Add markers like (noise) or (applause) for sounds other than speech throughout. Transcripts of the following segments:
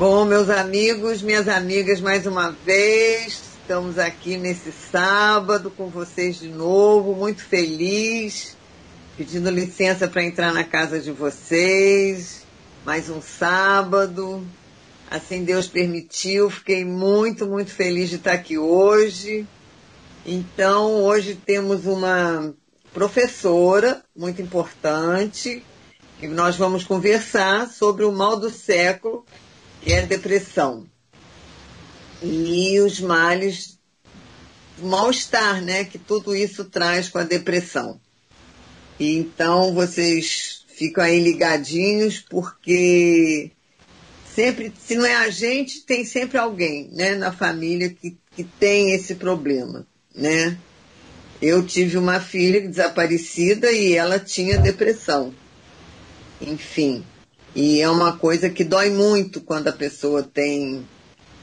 Bom, meus amigos, minhas amigas, mais uma vez, estamos aqui nesse sábado com vocês de novo, muito feliz, pedindo licença para entrar na casa de vocês, mais um sábado, assim Deus permitiu, fiquei muito, muito feliz de estar aqui hoje. Então, hoje temos uma professora muito importante, e nós vamos conversar sobre o mal do século, que é a depressão. E os males, o mal-estar, né, que tudo isso traz com a depressão. E então vocês ficam aí ligadinhos, porque sempre, se não é a gente, tem sempre alguém, né, na família que, que tem esse problema, né. Eu tive uma filha desaparecida e ela tinha depressão. Enfim, e é uma coisa que dói muito quando a pessoa tem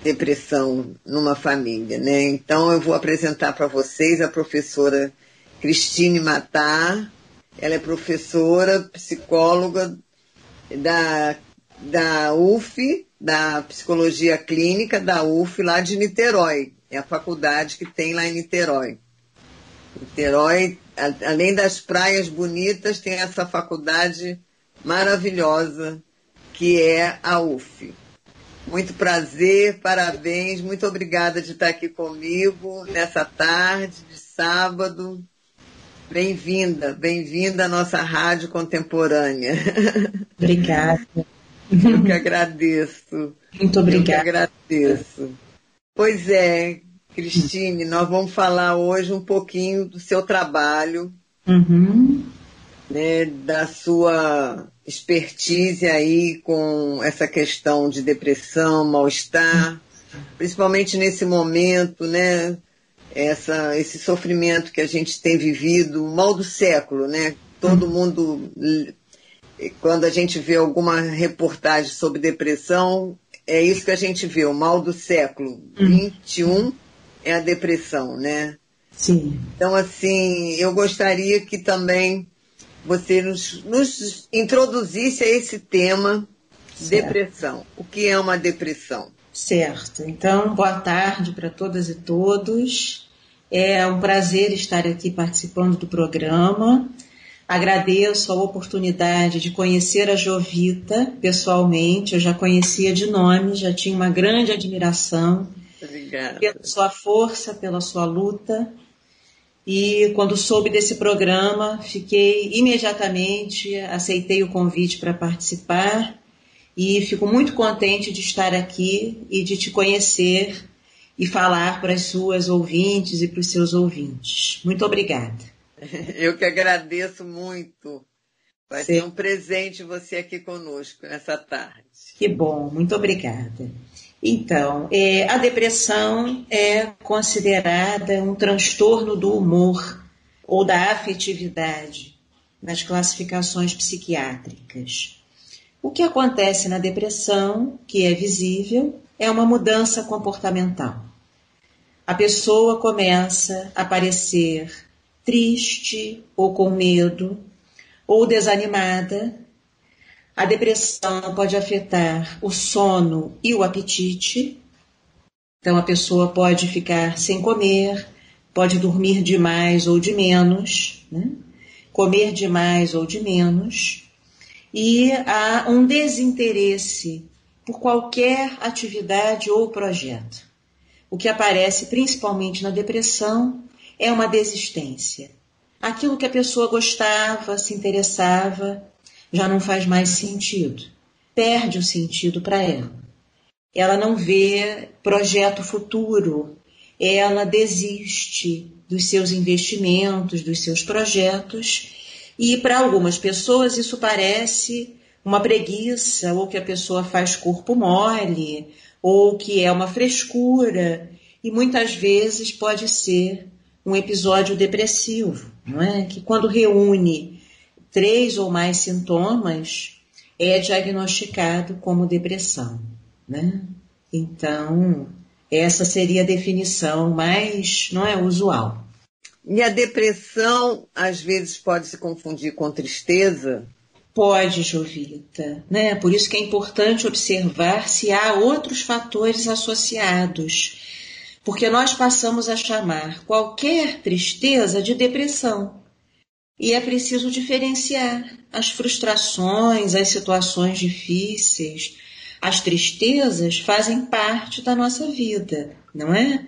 depressão numa família, né? Então eu vou apresentar para vocês a professora Cristine Matar. Ela é professora, psicóloga da, da UF, da Psicologia Clínica da UF lá de Niterói. É a faculdade que tem lá em Niterói. Niterói, além das praias bonitas, tem essa faculdade maravilhosa que é a UF. Muito prazer, parabéns, muito obrigada de estar aqui comigo nessa tarde de sábado. Bem-vinda, bem-vinda à nossa rádio contemporânea. (laughs) Obrigada. Eu que agradeço. Muito obrigada. Eu que agradeço. Pois é, Cristine, nós vamos falar hoje um pouquinho do seu trabalho, uhum. Né, da sua expertise aí com essa questão de depressão, mal-estar, principalmente nesse momento, né? Essa, esse sofrimento que a gente tem vivido, o mal do século, né? Todo uhum. mundo, quando a gente vê alguma reportagem sobre depressão, é isso que a gente vê, o mal do século. Uhum. 21 é a depressão, né? Sim. Então, assim, eu gostaria que também você nos, nos introduzisse a esse tema certo. depressão. O que é uma depressão? Certo. Então, boa tarde para todas e todos. É um prazer estar aqui participando do programa. Agradeço a oportunidade de conhecer a Jovita pessoalmente. Eu já conhecia de nome, já tinha uma grande admiração Obrigada. pela sua força, pela sua luta e quando soube desse programa, fiquei imediatamente, aceitei o convite para participar e fico muito contente de estar aqui e de te conhecer e falar para as suas ouvintes e para os seus ouvintes. Muito obrigada. (laughs) Eu que agradeço muito. Vai Sim. ser um presente você aqui conosco nessa tarde. Que bom, muito obrigada. Então, é, a depressão é considerada um transtorno do humor ou da afetividade nas classificações psiquiátricas. O que acontece na depressão, que é visível, é uma mudança comportamental. A pessoa começa a parecer triste ou com medo ou desanimada a depressão pode afetar o sono e o apetite. Então a pessoa pode ficar sem comer, pode dormir demais ou de menos, né? comer demais ou de menos. E há um desinteresse por qualquer atividade ou projeto. O que aparece principalmente na depressão é uma desistência. Aquilo que a pessoa gostava, se interessava, já não faz mais sentido. Perde o sentido para ela. Ela não vê projeto futuro. Ela desiste dos seus investimentos, dos seus projetos. E para algumas pessoas isso parece uma preguiça, ou que a pessoa faz corpo mole, ou que é uma frescura. E muitas vezes pode ser um episódio depressivo, não é? Que quando reúne três ou mais sintomas, é diagnosticado como depressão, né? Então, essa seria a definição mais, não é, usual. E a depressão, às vezes, pode se confundir com tristeza? Pode, Jovita, né? Por isso que é importante observar se há outros fatores associados, porque nós passamos a chamar qualquer tristeza de depressão. E é preciso diferenciar as frustrações, as situações difíceis, as tristezas fazem parte da nossa vida, não é?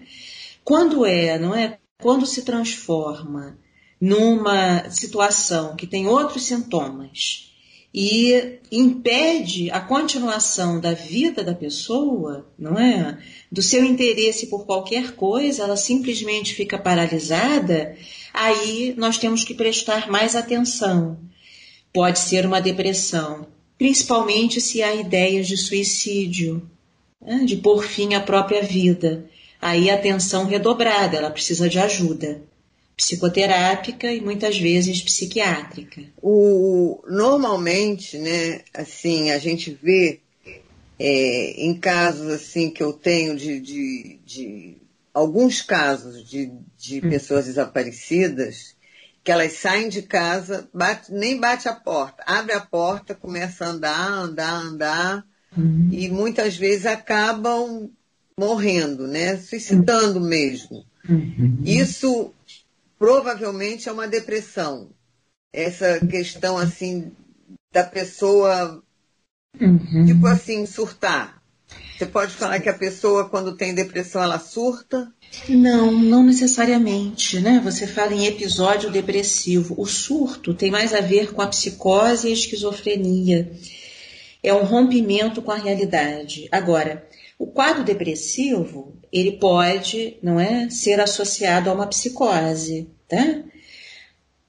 Quando é, não é? Quando se transforma numa situação que tem outros sintomas e impede a continuação da vida da pessoa, não é? Do seu interesse por qualquer coisa, ela simplesmente fica paralisada, aí nós temos que prestar mais atenção. Pode ser uma depressão, principalmente se há ideias de suicídio, né? de pôr fim à própria vida. Aí atenção redobrada, ela precisa de ajuda psicoterápica e muitas vezes psiquiátrica. O, normalmente, né, assim, a gente vê é, em casos assim que eu tenho de, de, de alguns casos de, de hum. pessoas desaparecidas, que elas saem de casa, bate, nem bate a porta, abre a porta, começa a andar, andar, andar, hum. e muitas vezes acabam morrendo, né? Suicidando hum. mesmo. Uhum. Isso provavelmente é uma depressão. Essa questão assim da pessoa uhum. tipo assim surtar. Você pode falar que a pessoa quando tem depressão ela surta? Não, não necessariamente, né? Você fala em episódio depressivo. O surto tem mais a ver com a psicose e a esquizofrenia. É um rompimento com a realidade. Agora, o quadro depressivo, ele pode, não é, ser associado a uma psicose, tá?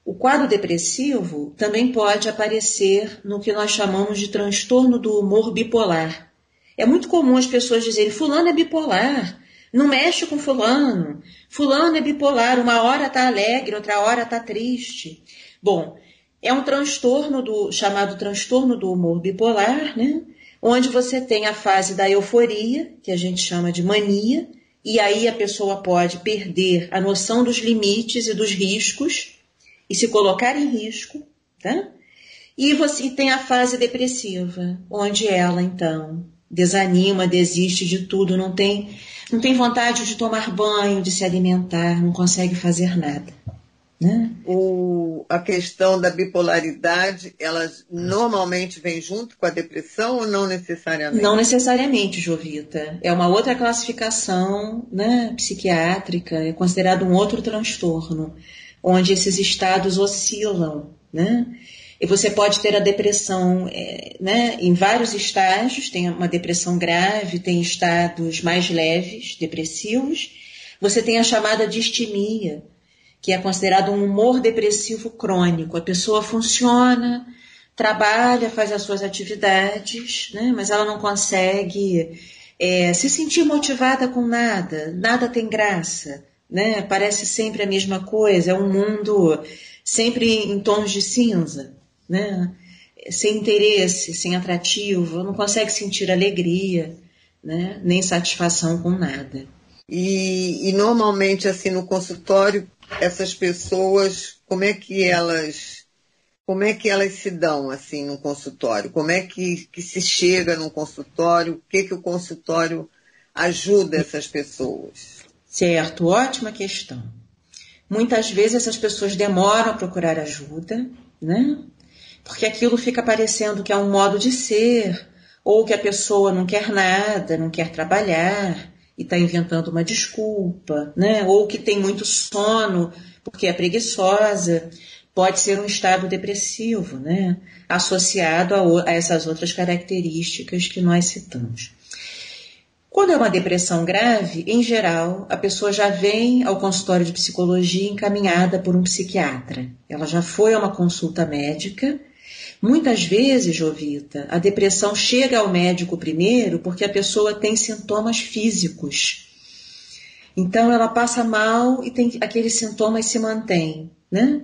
O quadro depressivo também pode aparecer no que nós chamamos de transtorno do humor bipolar. É muito comum as pessoas dizerem: Fulano é bipolar, não mexe com Fulano. Fulano é bipolar, uma hora está alegre, outra hora está triste. Bom, é um transtorno do chamado transtorno do humor bipolar, né? Onde você tem a fase da euforia, que a gente chama de mania, e aí a pessoa pode perder a noção dos limites e dos riscos e se colocar em risco, tá? E você tem a fase depressiva, onde ela então desanima, desiste de tudo, não tem, não tem vontade de tomar banho, de se alimentar, não consegue fazer nada. O, a questão da bipolaridade, ela normalmente vem junto com a depressão ou não necessariamente? Não necessariamente, Jovita. É uma outra classificação né, psiquiátrica, é considerado um outro transtorno, onde esses estados oscilam. Né? E você pode ter a depressão é, né, em vários estágios, tem uma depressão grave, tem estados mais leves, depressivos. Você tem a chamada distimia, que é considerado um humor depressivo crônico. A pessoa funciona, trabalha, faz as suas atividades, né? mas ela não consegue é, se sentir motivada com nada, nada tem graça, né? parece sempre a mesma coisa, é um mundo sempre em tons de cinza, né? sem interesse, sem atrativo, não consegue sentir alegria, né? nem satisfação com nada. E, e normalmente assim no consultório essas pessoas, como é que elas, como é que elas se dão assim no consultório? Como é que, que se chega no consultório? O que que o consultório ajuda essas pessoas? Certo, ótima questão. Muitas vezes essas pessoas demoram a procurar ajuda, né? Porque aquilo fica parecendo que é um modo de ser, ou que a pessoa não quer nada, não quer trabalhar, está inventando uma desculpa, né? Ou que tem muito sono porque é preguiçosa. Pode ser um estado depressivo, né? Associado a, a essas outras características que nós citamos. Quando é uma depressão grave, em geral, a pessoa já vem ao consultório de psicologia encaminhada por um psiquiatra. Ela já foi a uma consulta médica Muitas vezes, Jovita, a depressão chega ao médico primeiro porque a pessoa tem sintomas físicos. Então ela passa mal e tem aqueles sintomas se mantêm, né?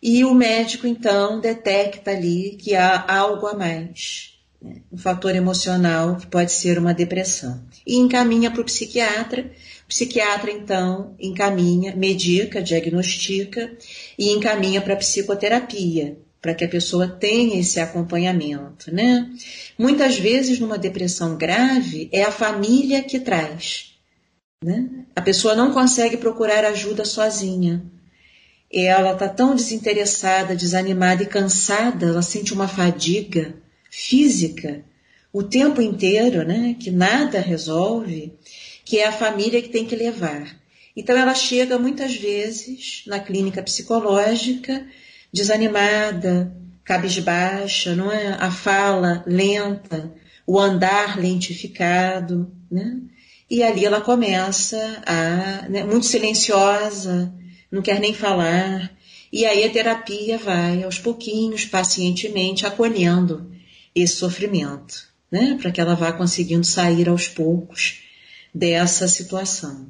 E o médico então detecta ali que há algo a mais, né? um fator emocional que pode ser uma depressão. E encaminha para o psiquiatra. O psiquiatra então encaminha, medica, diagnostica e encaminha para psicoterapia para que a pessoa tenha esse acompanhamento, né? Muitas vezes numa depressão grave é a família que traz, né? A pessoa não consegue procurar ajuda sozinha. Ela está tão desinteressada, desanimada e cansada, ela sente uma fadiga física o tempo inteiro, né? Que nada resolve, que é a família que tem que levar. Então ela chega muitas vezes na clínica psicológica desanimada, cabisbaixa, não é? A fala lenta, o andar lentificado, né? E ali ela começa a, né, muito silenciosa, não quer nem falar. E aí a terapia vai aos pouquinhos, pacientemente, acolhendo esse sofrimento, né? Para que ela vá conseguindo sair aos poucos dessa situação.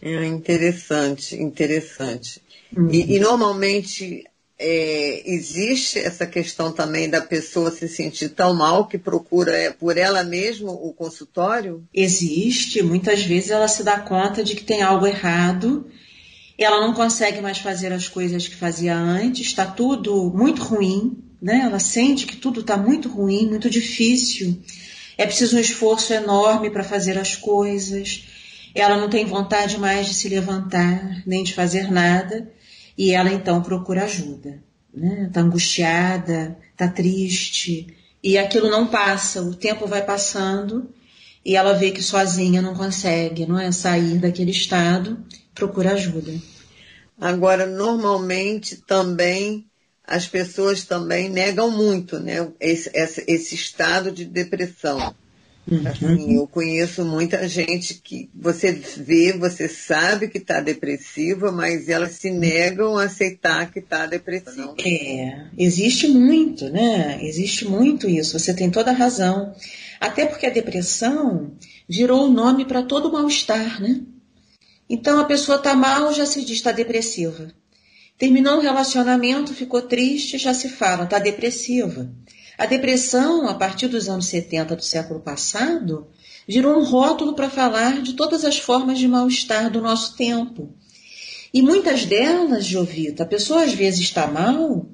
É interessante, interessante. Uhum. E, e, normalmente é, existe essa questão também da pessoa se sentir tão mal que procura é, por ela mesma o consultório? Existe. Muitas vezes ela se dá conta de que tem algo errado. Ela não consegue mais fazer as coisas que fazia antes. Está tudo muito ruim. Né? Ela sente que tudo está muito ruim, muito difícil. É preciso um esforço enorme para fazer as coisas. Ela não tem vontade mais de se levantar, nem de fazer nada e ela então procura ajuda. Né? Está angustiada, está triste, e aquilo não passa, o tempo vai passando e ela vê que sozinha não consegue, não é sair daquele estado, procura ajuda. Agora, normalmente também as pessoas também negam muito, né, esse, esse, esse estado de depressão. Uhum. Assim, eu conheço muita gente que você vê, você sabe que está depressiva, mas elas se negam a aceitar que está depressiva. É, existe muito, né? Existe muito isso, você tem toda a razão. Até porque a depressão virou o nome para todo mal-estar, né? Então a pessoa está mal, já se diz está depressiva. Terminou um relacionamento, ficou triste, já se fala, está depressiva. A depressão, a partir dos anos 70 do século passado, virou um rótulo para falar de todas as formas de mal-estar do nosso tempo. E muitas delas, Jovita, a pessoa às vezes está mal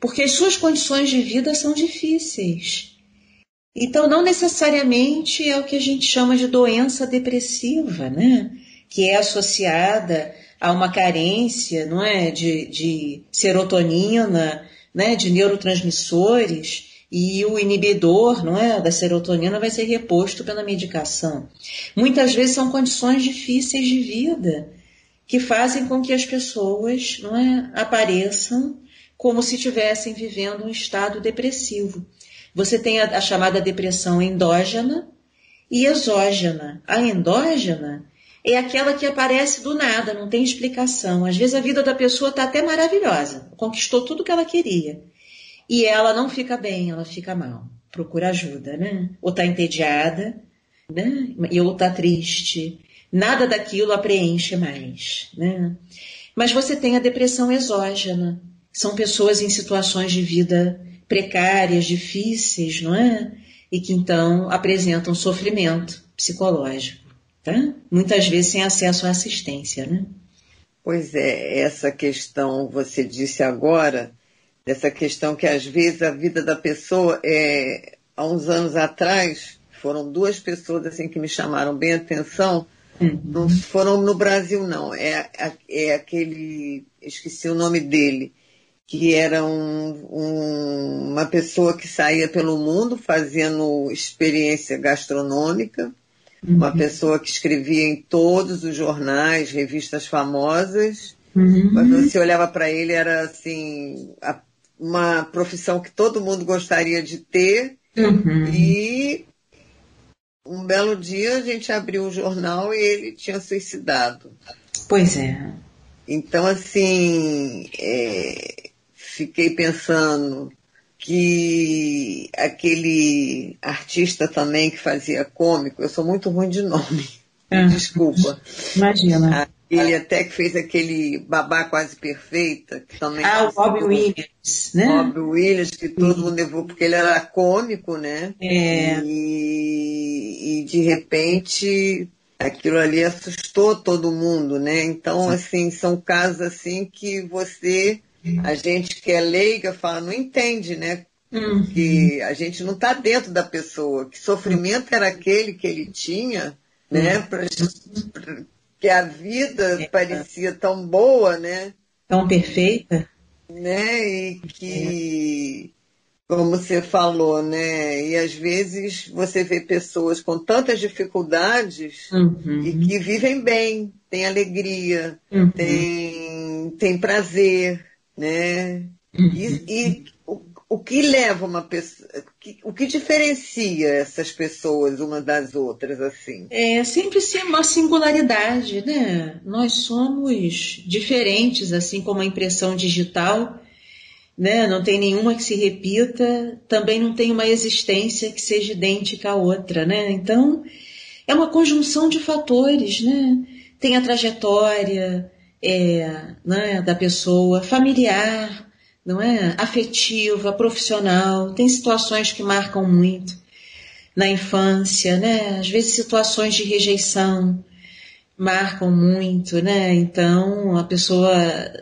porque as suas condições de vida são difíceis. Então, não necessariamente é o que a gente chama de doença depressiva, né? Que é associada a uma carência, não é? De, de serotonina, né? De neurotransmissores e o inibidor não é, da serotonina vai ser reposto pela medicação. Muitas vezes são condições difíceis de vida que fazem com que as pessoas não é, apareçam como se estivessem vivendo um estado depressivo. Você tem a, a chamada depressão endógena e exógena. A endógena é aquela que aparece do nada, não tem explicação. Às vezes a vida da pessoa está até maravilhosa, conquistou tudo que ela queria e ela não fica bem, ela fica mal. Procura ajuda, né? Ou tá entediada, né? E ou tá triste. Nada daquilo a preenche mais, né? Mas você tem a depressão exógena. São pessoas em situações de vida precárias, difíceis, não é? E que então apresentam sofrimento psicológico, tá? Muitas vezes sem acesso à assistência, né? Pois é, essa questão você disse agora dessa questão que às vezes a vida da pessoa é há uns anos atrás foram duas pessoas assim que me chamaram bem a atenção uhum. não foram no Brasil não é, é aquele esqueci o nome dele que era um, um, uma pessoa que saía pelo mundo fazendo experiência gastronômica uhum. uma pessoa que escrevia em todos os jornais revistas famosas Uhum. Mas você olhava para ele, era assim, a uma profissão que todo mundo gostaria de ter. Uhum. E um belo dia a gente abriu o jornal e ele tinha suicidado. Pois é. Então, assim, é, fiquei pensando que aquele artista também que fazia cômico, eu sou muito ruim de nome, ah. (laughs) desculpa. Imagina. Ele até que fez aquele Babá Quase Perfeita, que também. Ah, o Bob Williams, né? Bob Williams, que todo mundo levou, porque ele era cômico, né? É. E, e de repente aquilo ali assustou todo mundo, né? Então, Sim. assim, são casos assim que você a gente que é leiga fala, não entende, né? Uhum. Que a gente não está dentro da pessoa. Que sofrimento era aquele que ele tinha, né? Uhum. Pra, pra, que a vida é. parecia tão boa, né? Tão perfeita. Né? E que, é. como você falou, né? E às vezes você vê pessoas com tantas dificuldades uhum. e que vivem bem, têm alegria, uhum. têm, têm prazer, né? E, e o, o que leva uma pessoa, o que diferencia essas pessoas umas das outras assim? É sempre ser uma singularidade, né? Nós somos diferentes, assim como a impressão digital, né? Não tem nenhuma que se repita, também não tem uma existência que seja idêntica à outra, né? Então é uma conjunção de fatores, né? Tem a trajetória, é, né, da pessoa, familiar, não é? Afetiva, profissional. Tem situações que marcam muito na infância, né? Às vezes situações de rejeição marcam muito, né? Então, a pessoa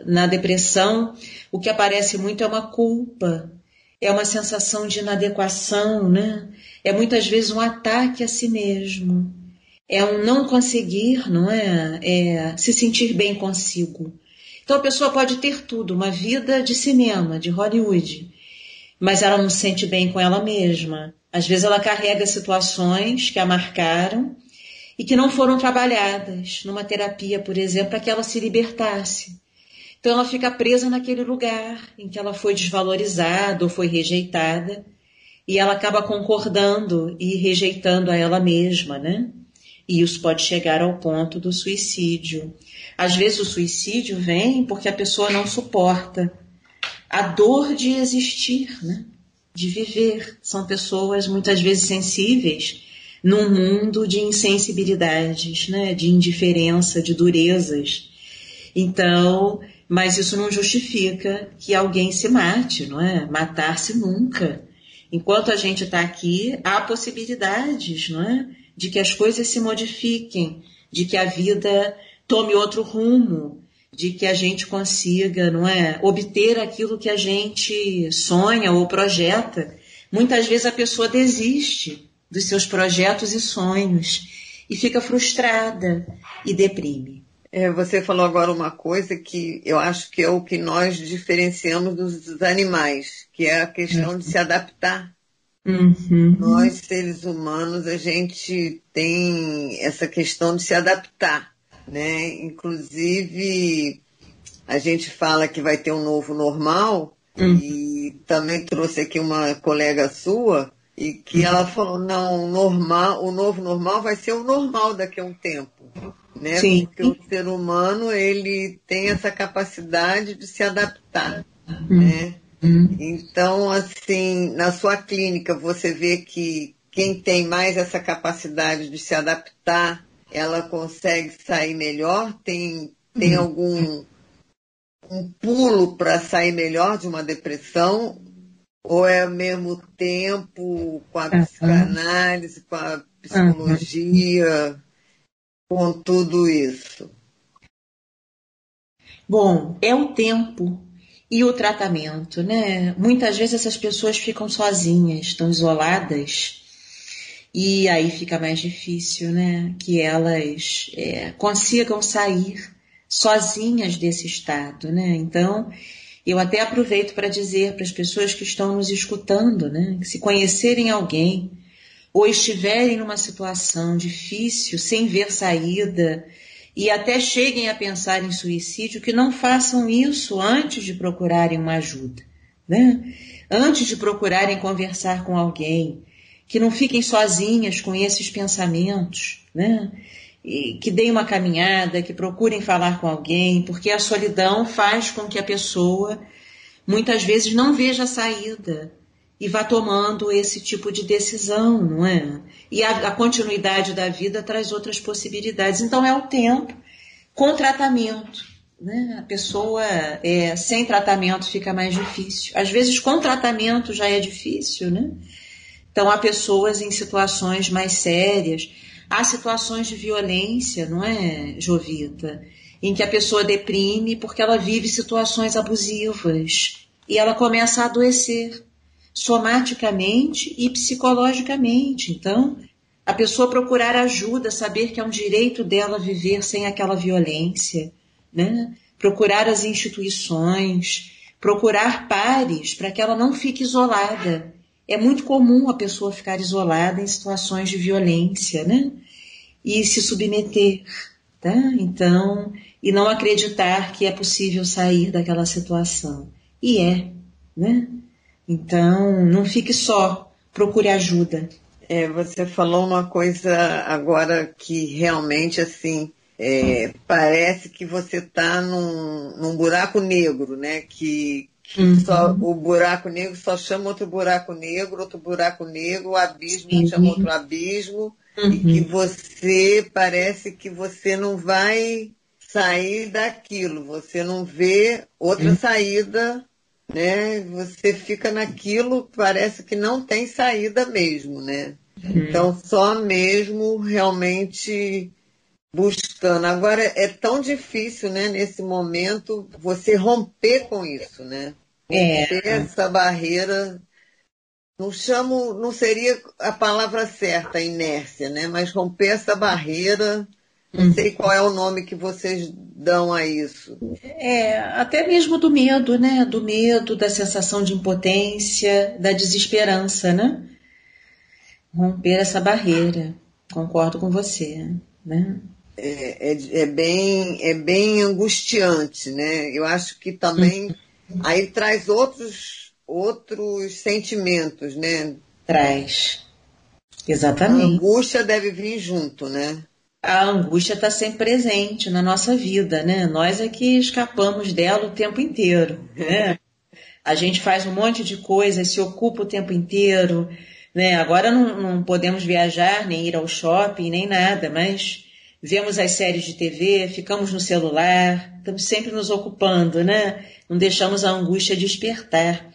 na depressão, o que aparece muito é uma culpa, é uma sensação de inadequação, né? É muitas vezes um ataque a si mesmo é um não conseguir, não é? é? se sentir bem consigo. Então a pessoa pode ter tudo, uma vida de cinema, de Hollywood, mas ela não se sente bem com ela mesma. Às vezes ela carrega situações que a marcaram e que não foram trabalhadas numa terapia, por exemplo, para que ela se libertasse. Então ela fica presa naquele lugar em que ela foi desvalorizada ou foi rejeitada e ela acaba concordando e rejeitando a ela mesma, né? E isso pode chegar ao ponto do suicídio. Às vezes o suicídio vem porque a pessoa não suporta a dor de existir, né? de viver. São pessoas muitas vezes sensíveis num mundo de insensibilidades, né? de indiferença, de durezas. Então, mas isso não justifica que alguém se mate, não é? Matar-se nunca. Enquanto a gente está aqui, há possibilidades, não é? De que as coisas se modifiquem, de que a vida tome outro rumo, de que a gente consiga, não é, obter aquilo que a gente sonha ou projeta. Muitas vezes a pessoa desiste dos seus projetos e sonhos e fica frustrada e deprime. É, você falou agora uma coisa que eu acho que é o que nós diferenciamos dos animais, que é a questão de se adaptar Uhum. Nós, seres humanos, a gente tem essa questão de se adaptar, né? Inclusive, a gente fala que vai ter um novo normal uhum. e também trouxe aqui uma colega sua e que uhum. ela falou, não, normal, o novo normal vai ser o normal daqui a um tempo, né? Sim. Porque o ser humano, ele tem essa capacidade de se adaptar, uhum. né? Uhum. Então, assim, na sua clínica, você vê que quem tem mais essa capacidade de se adaptar, ela consegue sair melhor? Tem, tem uhum. algum um pulo para sair melhor de uma depressão? Ou é ao mesmo tempo com a psicanálise, com a psicologia, com tudo isso? Bom, é o tempo e o tratamento, né? Muitas vezes essas pessoas ficam sozinhas, estão isoladas, e aí fica mais difícil, né? Que elas é, consigam sair sozinhas desse estado, né? Então, eu até aproveito para dizer para as pessoas que estão nos escutando, né? Que se conhecerem alguém ou estiverem numa situação difícil, sem ver saída, e até cheguem a pensar em suicídio, que não façam isso antes de procurarem uma ajuda, né? Antes de procurarem conversar com alguém, que não fiquem sozinhas com esses pensamentos, né? E que deem uma caminhada, que procurem falar com alguém, porque a solidão faz com que a pessoa muitas vezes não veja a saída, e vá tomando esse tipo de decisão, não é? E a, a, continuidade da vida traz outras possibilidades. Então é o tempo com tratamento. Né? A pessoa é, sem tratamento fica mais difícil. Às vezes com tratamento já é difícil, né? Então há pessoas em situações mais sérias, há situações de violência, não é, Jovita? em que a pessoa deprime porque ela vive situações abusivas e ela começa a adoecer somaticamente e psicologicamente. Então, a pessoa procurar ajuda, saber que é um direito dela viver sem aquela violência, né? procurar as instituições, procurar pares para que ela não fique isolada. É muito comum a pessoa ficar isolada em situações de violência, né? E se submeter, tá? Então, e não acreditar que é possível sair daquela situação. E é, né? Então, não fique só, procure ajuda. É, você falou uma coisa agora que realmente, assim, é, parece que você está num, num, buraco negro, né? Que, que uhum. só, o buraco negro só chama outro buraco negro, outro buraco negro, o abismo uhum. chama outro abismo, uhum. e que você parece que você não vai sair daquilo, você não vê outra saída, né? Você fica naquilo, parece que não tem saída mesmo, né? Então só mesmo realmente buscando. Agora é tão difícil, né, nesse momento, você romper com isso, né? É. Romper é. essa barreira. Não chamo, não seria a palavra certa, inércia, né? Mas romper essa barreira não sei qual é o nome que vocês dão a isso. É, até mesmo do medo, né? Do medo, da sensação de impotência, da desesperança, né? Romper essa barreira. Concordo com você, né? É, é, é bem, é bem angustiante, né? Eu acho que também aí traz outros, outros sentimentos, né? Traz. Exatamente. A angústia deve vir junto, né? A angústia está sempre presente na nossa vida, né? Nós é que escapamos dela o tempo inteiro, né? A gente faz um monte de coisas, se ocupa o tempo inteiro, né? Agora não, não podemos viajar, nem ir ao shopping, nem nada, mas vemos as séries de TV, ficamos no celular, estamos sempre nos ocupando, né? Não deixamos a angústia despertar.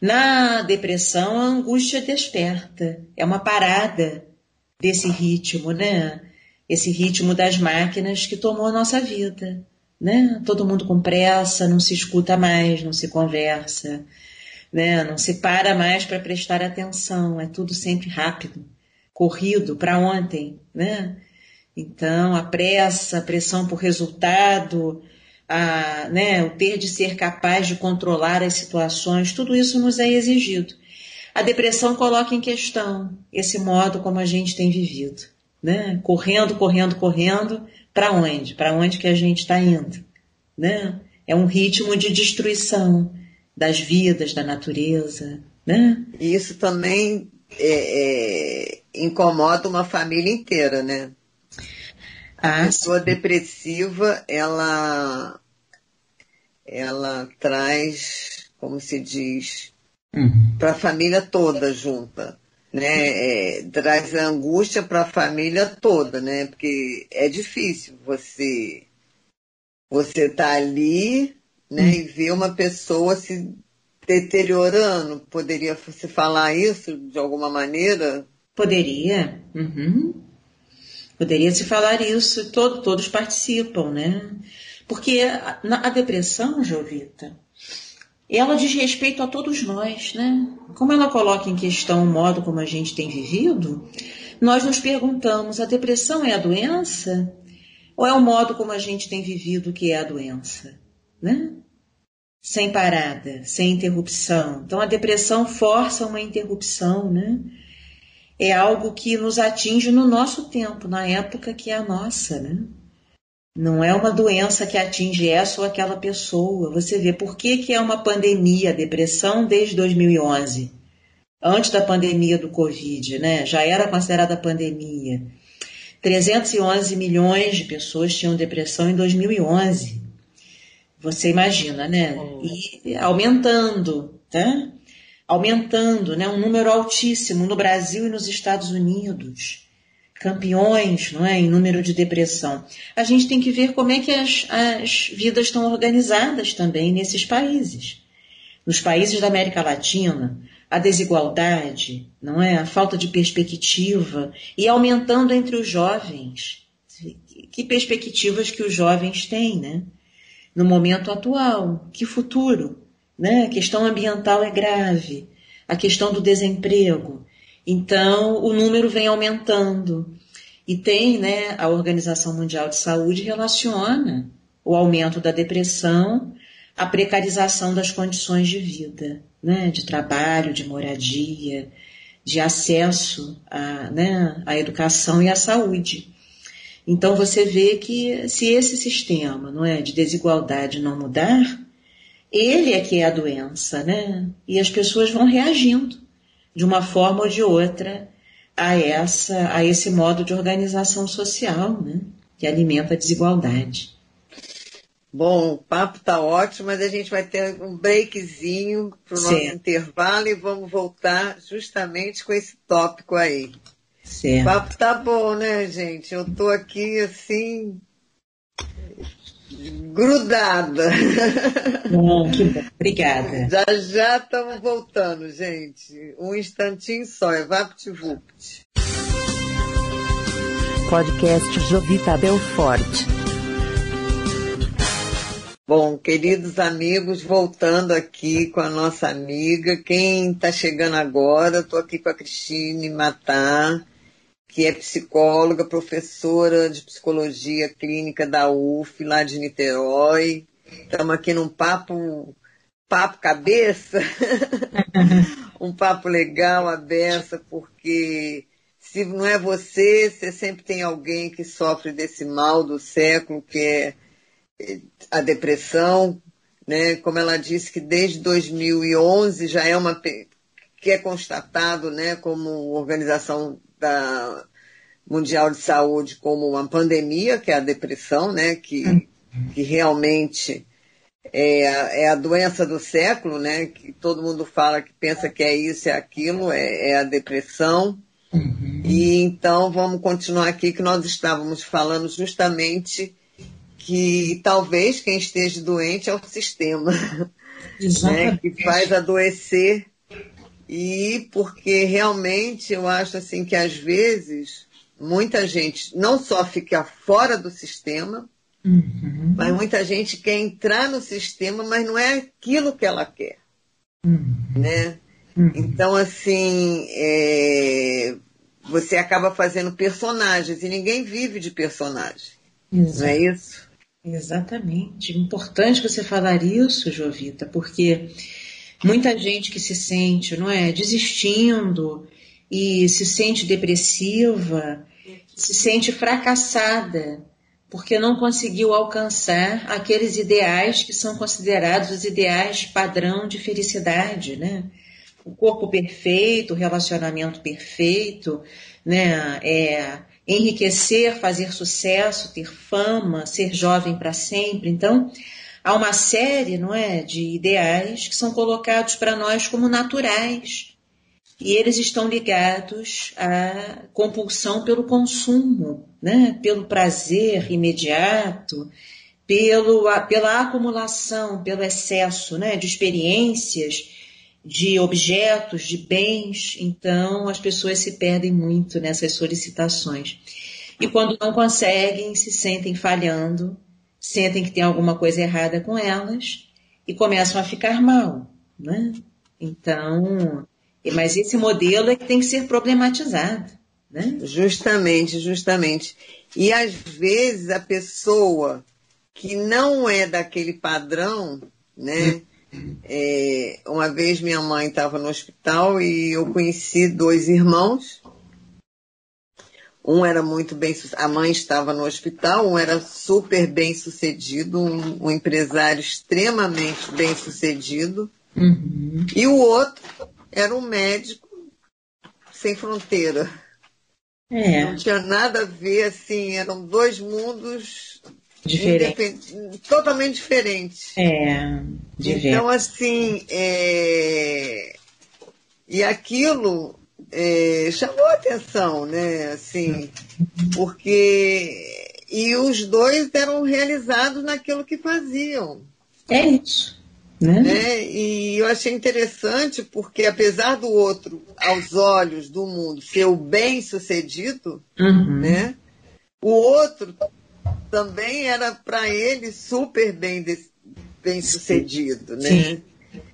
Na depressão, a angústia desperta. É uma parada desse ritmo, né? Esse ritmo das máquinas que tomou a nossa vida. Né? Todo mundo com pressa, não se escuta mais, não se conversa, né? não se para mais para prestar atenção, é tudo sempre rápido, corrido para ontem. Né? Então, a pressa, a pressão por resultado, a, né, o ter de ser capaz de controlar as situações, tudo isso nos é exigido. A depressão coloca em questão esse modo como a gente tem vivido né? Correndo, correndo, correndo, para onde? Para onde que a gente está indo, né? É um ritmo de destruição das vidas, da natureza, né? E isso também é, é, incomoda uma família inteira, né? Ah, a pessoa sim. depressiva, ela, ela traz, como se diz, uhum. para a família toda junta né, é, traz angústia para a família toda, né? Porque é difícil você você tá ali, né, hum. e ver uma pessoa se deteriorando. Poderia se falar isso de alguma maneira? Poderia. Uhum. Poderia se falar isso. Todo, todos participam, né? Porque a, a depressão, Jovita, ela diz respeito a todos nós, né? Como ela coloca em questão o modo como a gente tem vivido, nós nos perguntamos: a depressão é a doença? Ou é o modo como a gente tem vivido que é a doença? Né? Sem parada, sem interrupção. Então a depressão força uma interrupção, né? É algo que nos atinge no nosso tempo, na época que é a nossa, né? Não é uma doença que atinge essa ou aquela pessoa. Você vê por que, que é uma pandemia, a depressão, desde 2011. Antes da pandemia do Covid, né? Já era considerada pandemia. 311 milhões de pessoas tinham depressão em 2011. Você imagina, né? E aumentando, tá? Aumentando, né? Um número altíssimo no Brasil e nos Estados Unidos campeões não é, em número de depressão. A gente tem que ver como é que as, as vidas estão organizadas também nesses países. Nos países da América Latina, a desigualdade, não é, a falta de perspectiva e aumentando entre os jovens. que perspectivas que os jovens têm, né? No momento atual, que futuro, né? A questão ambiental é grave, a questão do desemprego. Então, o número vem aumentando. E tem, né, a Organização Mundial de Saúde relaciona o aumento da depressão à precarização das condições de vida, né, de trabalho, de moradia, de acesso à, né, à educação e à saúde. Então você vê que se esse sistema, não é, de desigualdade não mudar, ele é que é a doença, né? E as pessoas vão reagindo de uma forma ou de outra a essa a esse modo de organização social, né? Que alimenta a desigualdade. Bom, o papo tá ótimo, mas a gente vai ter um breakzinho para o nosso intervalo e vamos voltar justamente com esse tópico aí. Certo. O papo tá bom, né, gente? Eu tô aqui assim grudada. Bom, que bom. Obrigada. Já já estamos voltando, gente. Um instantinho só, é VaptVupt. Podcast Jovita Belfort. Bom, queridos amigos, voltando aqui com a nossa amiga. Quem está chegando agora, estou aqui com a Cristine Matar que é psicóloga, professora de psicologia clínica da UF, lá de Niterói. Estamos aqui num papo, papo cabeça, (laughs) um papo legal, aberta, porque se não é você, você sempre tem alguém que sofre desse mal do século, que é a depressão, né? Como ela disse que desde 2011 já é uma que é constatado, né, como organização da Mundial de Saúde como uma pandemia, que é a depressão, né, que, uhum. que realmente é a, é a doença do século, né, que todo mundo fala que pensa que é isso, é aquilo, é, é a depressão. Uhum. E então vamos continuar aqui que nós estávamos falando justamente que talvez quem esteja doente é o sistema, (laughs) né, que faz adoecer e porque realmente eu acho assim que às vezes muita gente não só fica fora do sistema, uhum. mas muita gente quer entrar no sistema, mas não é aquilo que ela quer. Uhum. Né? Uhum. Então, assim, é... você acaba fazendo personagens e ninguém vive de personagem. Exato. Não é isso? Exatamente. Importante você falar isso, Jovita, porque muita gente que se sente, não é, desistindo e se sente depressiva, se sente fracassada porque não conseguiu alcançar aqueles ideais que são considerados os ideais padrão de felicidade, né? O corpo perfeito, o relacionamento perfeito, né? É, enriquecer, fazer sucesso, ter fama, ser jovem para sempre. Então, há uma série, não é, de ideais que são colocados para nós como naturais. E eles estão ligados à compulsão pelo consumo, né? pelo prazer imediato, pelo, pela acumulação, pelo excesso né? de experiências, de objetos, de bens. Então, as pessoas se perdem muito nessas solicitações. E quando não conseguem, se sentem falhando sentem que tem alguma coisa errada com elas e começam a ficar mal, né? Então, mas esse modelo é que tem que ser problematizado, né? Justamente, justamente. E às vezes a pessoa que não é daquele padrão, né? É, uma vez minha mãe estava no hospital e eu conheci dois irmãos um era muito bem a mãe estava no hospital, um era super bem sucedido, um, um empresário extremamente bem sucedido, uhum. e o outro era um médico sem fronteira. É. Não tinha nada a ver, assim, eram dois mundos Diferente. totalmente diferentes. É, então, assim, é... e aquilo é, chamou a atenção, né? Assim, porque. E os dois eram realizados naquilo que faziam. É isso. Né? né? E eu achei interessante porque, apesar do outro, aos olhos do mundo, ser o bem sucedido, uhum. né? o outro também era para ele super bem, bem sucedido, né? Sim.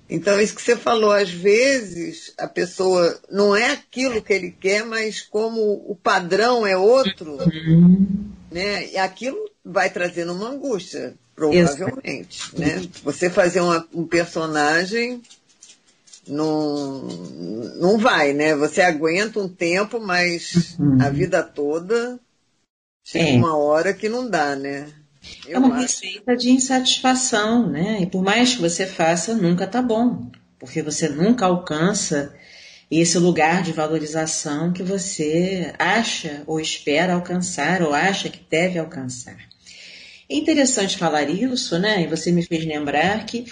Então, isso que você falou, às vezes a pessoa não é aquilo que ele quer, mas como o padrão é outro, uhum. né? E aquilo vai trazendo uma angústia, provavelmente, né? Você fazer uma, um personagem não, não vai, né? Você aguenta um tempo, mas uhum. a vida toda chega é. uma hora que não dá, né? Eu é uma acho. receita de insatisfação, né? E por mais que você faça, nunca tá bom, porque você nunca alcança esse lugar de valorização que você acha ou espera alcançar ou acha que deve alcançar. É interessante falar isso, né? E você me fez lembrar que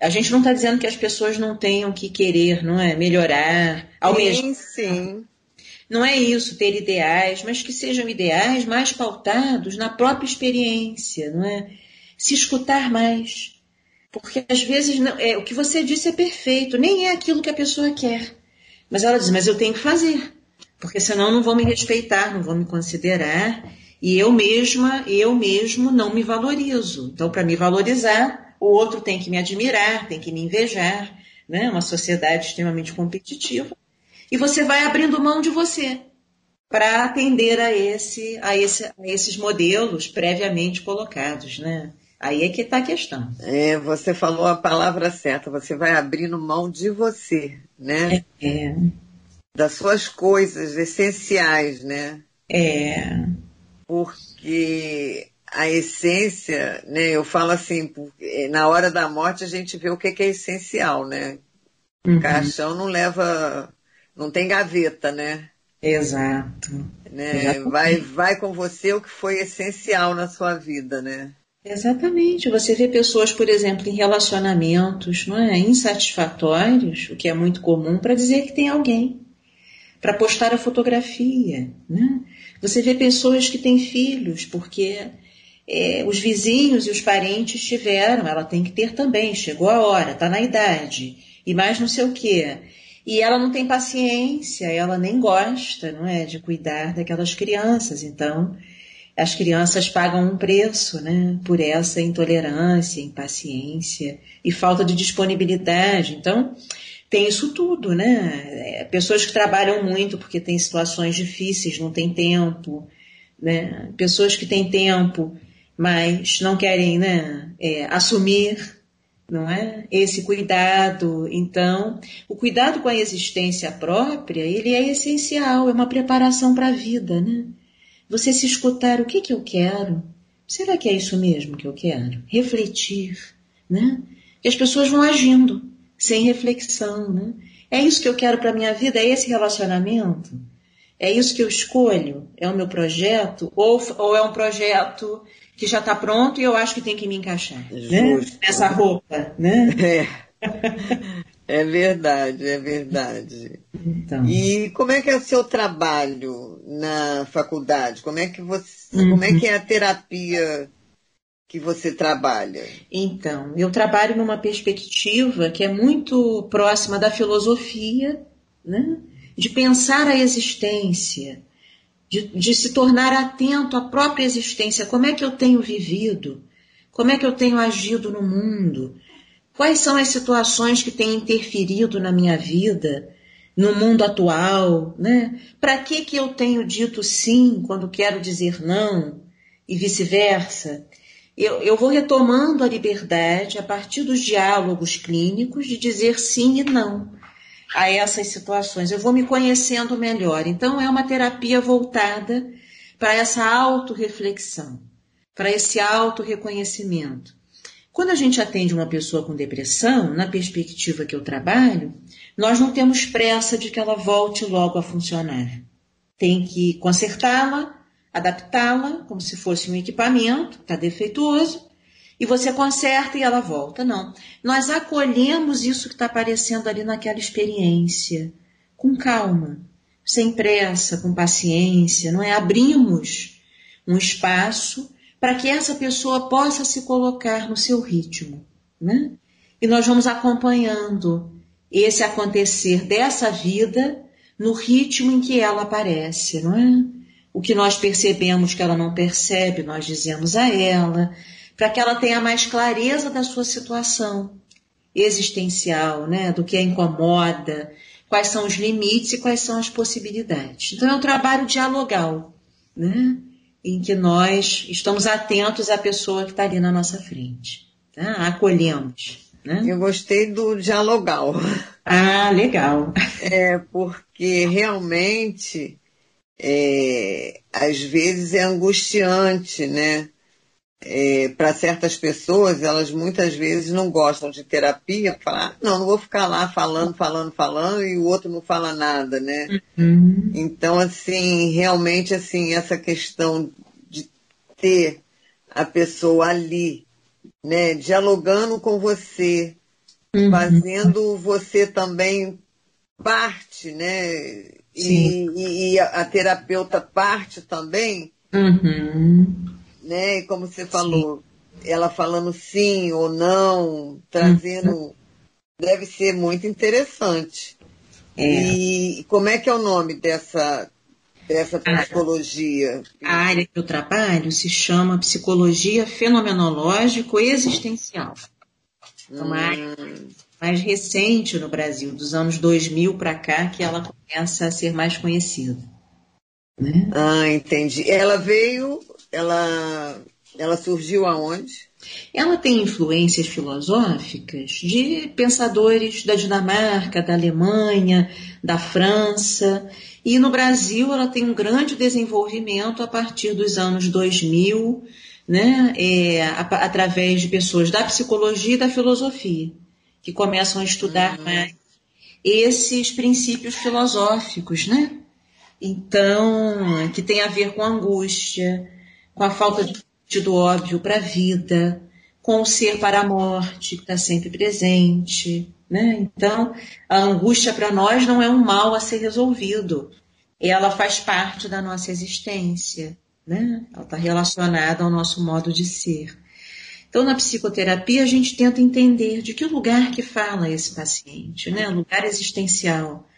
a gente não está dizendo que as pessoas não tenham que querer, não é? Melhorar, almejar. Sim, sim. Não é isso, ter ideais, mas que sejam ideais mais pautados na própria experiência, não é? Se escutar mais. Porque às vezes não, é, o que você disse é perfeito, nem é aquilo que a pessoa quer. Mas ela diz, mas eu tenho que fazer, porque senão não vão me respeitar, não vão me considerar, e eu mesma, eu mesmo não me valorizo. Então, para me valorizar, o outro tem que me admirar, tem que me invejar, né? Uma sociedade extremamente competitiva e você vai abrindo mão de você para atender a, esse, a, esse, a esses modelos previamente colocados, né? Aí é que está a questão. É, você falou a palavra certa, você vai abrindo mão de você, né? É. é. Das suas coisas essenciais, né? É. Porque a essência, né? Eu falo assim, na hora da morte a gente vê o que é essencial, né? Uhum. Caixão não leva não tem gaveta, né? Exato. Né? Vai, vai com você o que foi essencial na sua vida, né? Exatamente. Você vê pessoas, por exemplo, em relacionamentos não é, insatisfatórios, o que é muito comum, para dizer que tem alguém, para postar a fotografia. Né? Você vê pessoas que têm filhos porque é, os vizinhos e os parentes tiveram, ela tem que ter também, chegou a hora, está na idade, e mais não sei o quê. E ela não tem paciência, ela nem gosta, não é, de cuidar daquelas crianças. Então, as crianças pagam um preço, né, por essa intolerância, impaciência e falta de disponibilidade. Então, tem isso tudo, né? É, pessoas que trabalham muito porque têm situações difíceis, não têm tempo, né? Pessoas que têm tempo, mas não querem, né, é, assumir não é? Esse cuidado, então, o cuidado com a existência própria, ele é essencial, é uma preparação para a vida, né? Você se escutar, o que que eu quero? Será que é isso mesmo que eu quero? Refletir, né? Que as pessoas vão agindo sem reflexão, né? É isso que eu quero para minha vida, é esse relacionamento? É isso que eu escolho? É o meu projeto? Ou, ou é um projeto que já está pronto e eu acho que tem que me encaixar né? nessa roupa, né? É. (laughs) é verdade, é verdade. Então. E como é que é o seu trabalho na faculdade? Como é que você, uhum. como é que é a terapia que você trabalha? Então, eu trabalho numa perspectiva que é muito próxima da filosofia, né? De pensar a existência, de, de se tornar atento à própria existência. Como é que eu tenho vivido? Como é que eu tenho agido no mundo? Quais são as situações que têm interferido na minha vida, no mundo atual, né? Para que que eu tenho dito sim quando quero dizer não e vice-versa? Eu, eu vou retomando a liberdade a partir dos diálogos clínicos de dizer sim e não a essas situações. Eu vou me conhecendo melhor. Então, é uma terapia voltada para essa autorreflexão, para esse autorreconhecimento. Quando a gente atende uma pessoa com depressão, na perspectiva que eu trabalho, nós não temos pressa de que ela volte logo a funcionar. Tem que consertá-la, adaptá-la, como se fosse um equipamento, está defeituoso, e você conserta e ela volta. Não. Nós acolhemos isso que está aparecendo ali naquela experiência, com calma, sem pressa, com paciência, não é? Abrimos um espaço para que essa pessoa possa se colocar no seu ritmo, né? E nós vamos acompanhando esse acontecer dessa vida no ritmo em que ela aparece, não é? o que nós percebemos que ela não percebe, nós dizemos a ela, para que ela tenha mais clareza da sua situação existencial, né? do que a incomoda, quais são os limites e quais são as possibilidades. Então é um trabalho dialogal, né? em que nós estamos atentos à pessoa que está ali na nossa frente, tá? acolhemos. Né? Eu gostei do dialogal. Ah, legal. (laughs) É, porque realmente, é, às vezes é angustiante, né? É, para certas pessoas, elas muitas vezes não gostam de terapia, falar, ah, não, não vou ficar lá falando, falando, falando, e o outro não fala nada, né? Uhum. Então, assim, realmente, assim, essa questão de ter a pessoa ali, né, dialogando com você, uhum. fazendo você também parte, né? E, e, e, a, terapeuta parte também, uhum. Né? E como você falou, sim. ela falando sim ou não, trazendo. Uhum. Deve ser muito interessante. É. E como é que é o nome dessa, dessa ah, psicologia? A área que eu trabalho se chama psicologia fenomenológico-existencial. É uma área mais recente no Brasil, dos anos 2000 para cá, que ela começa a ser mais conhecida. Né? Ah, entendi. Ela veio, ela, ela surgiu aonde? Ela tem influências filosóficas de pensadores da Dinamarca, da Alemanha, da França, e no Brasil ela tem um grande desenvolvimento a partir dos anos 2000, né, é, através de pessoas da psicologia e da filosofia, que começam a estudar uhum. mais esses princípios filosóficos, né? Então, que tem a ver com a angústia, com a falta de sentido óbvio para a vida, com o ser para a morte, que está sempre presente. Né? Então, a angústia para nós não é um mal a ser resolvido. Ela faz parte da nossa existência né? Ela está relacionada ao nosso modo de ser. Então, na psicoterapia, a gente tenta entender de que lugar que fala esse paciente, né? Lugar existencial.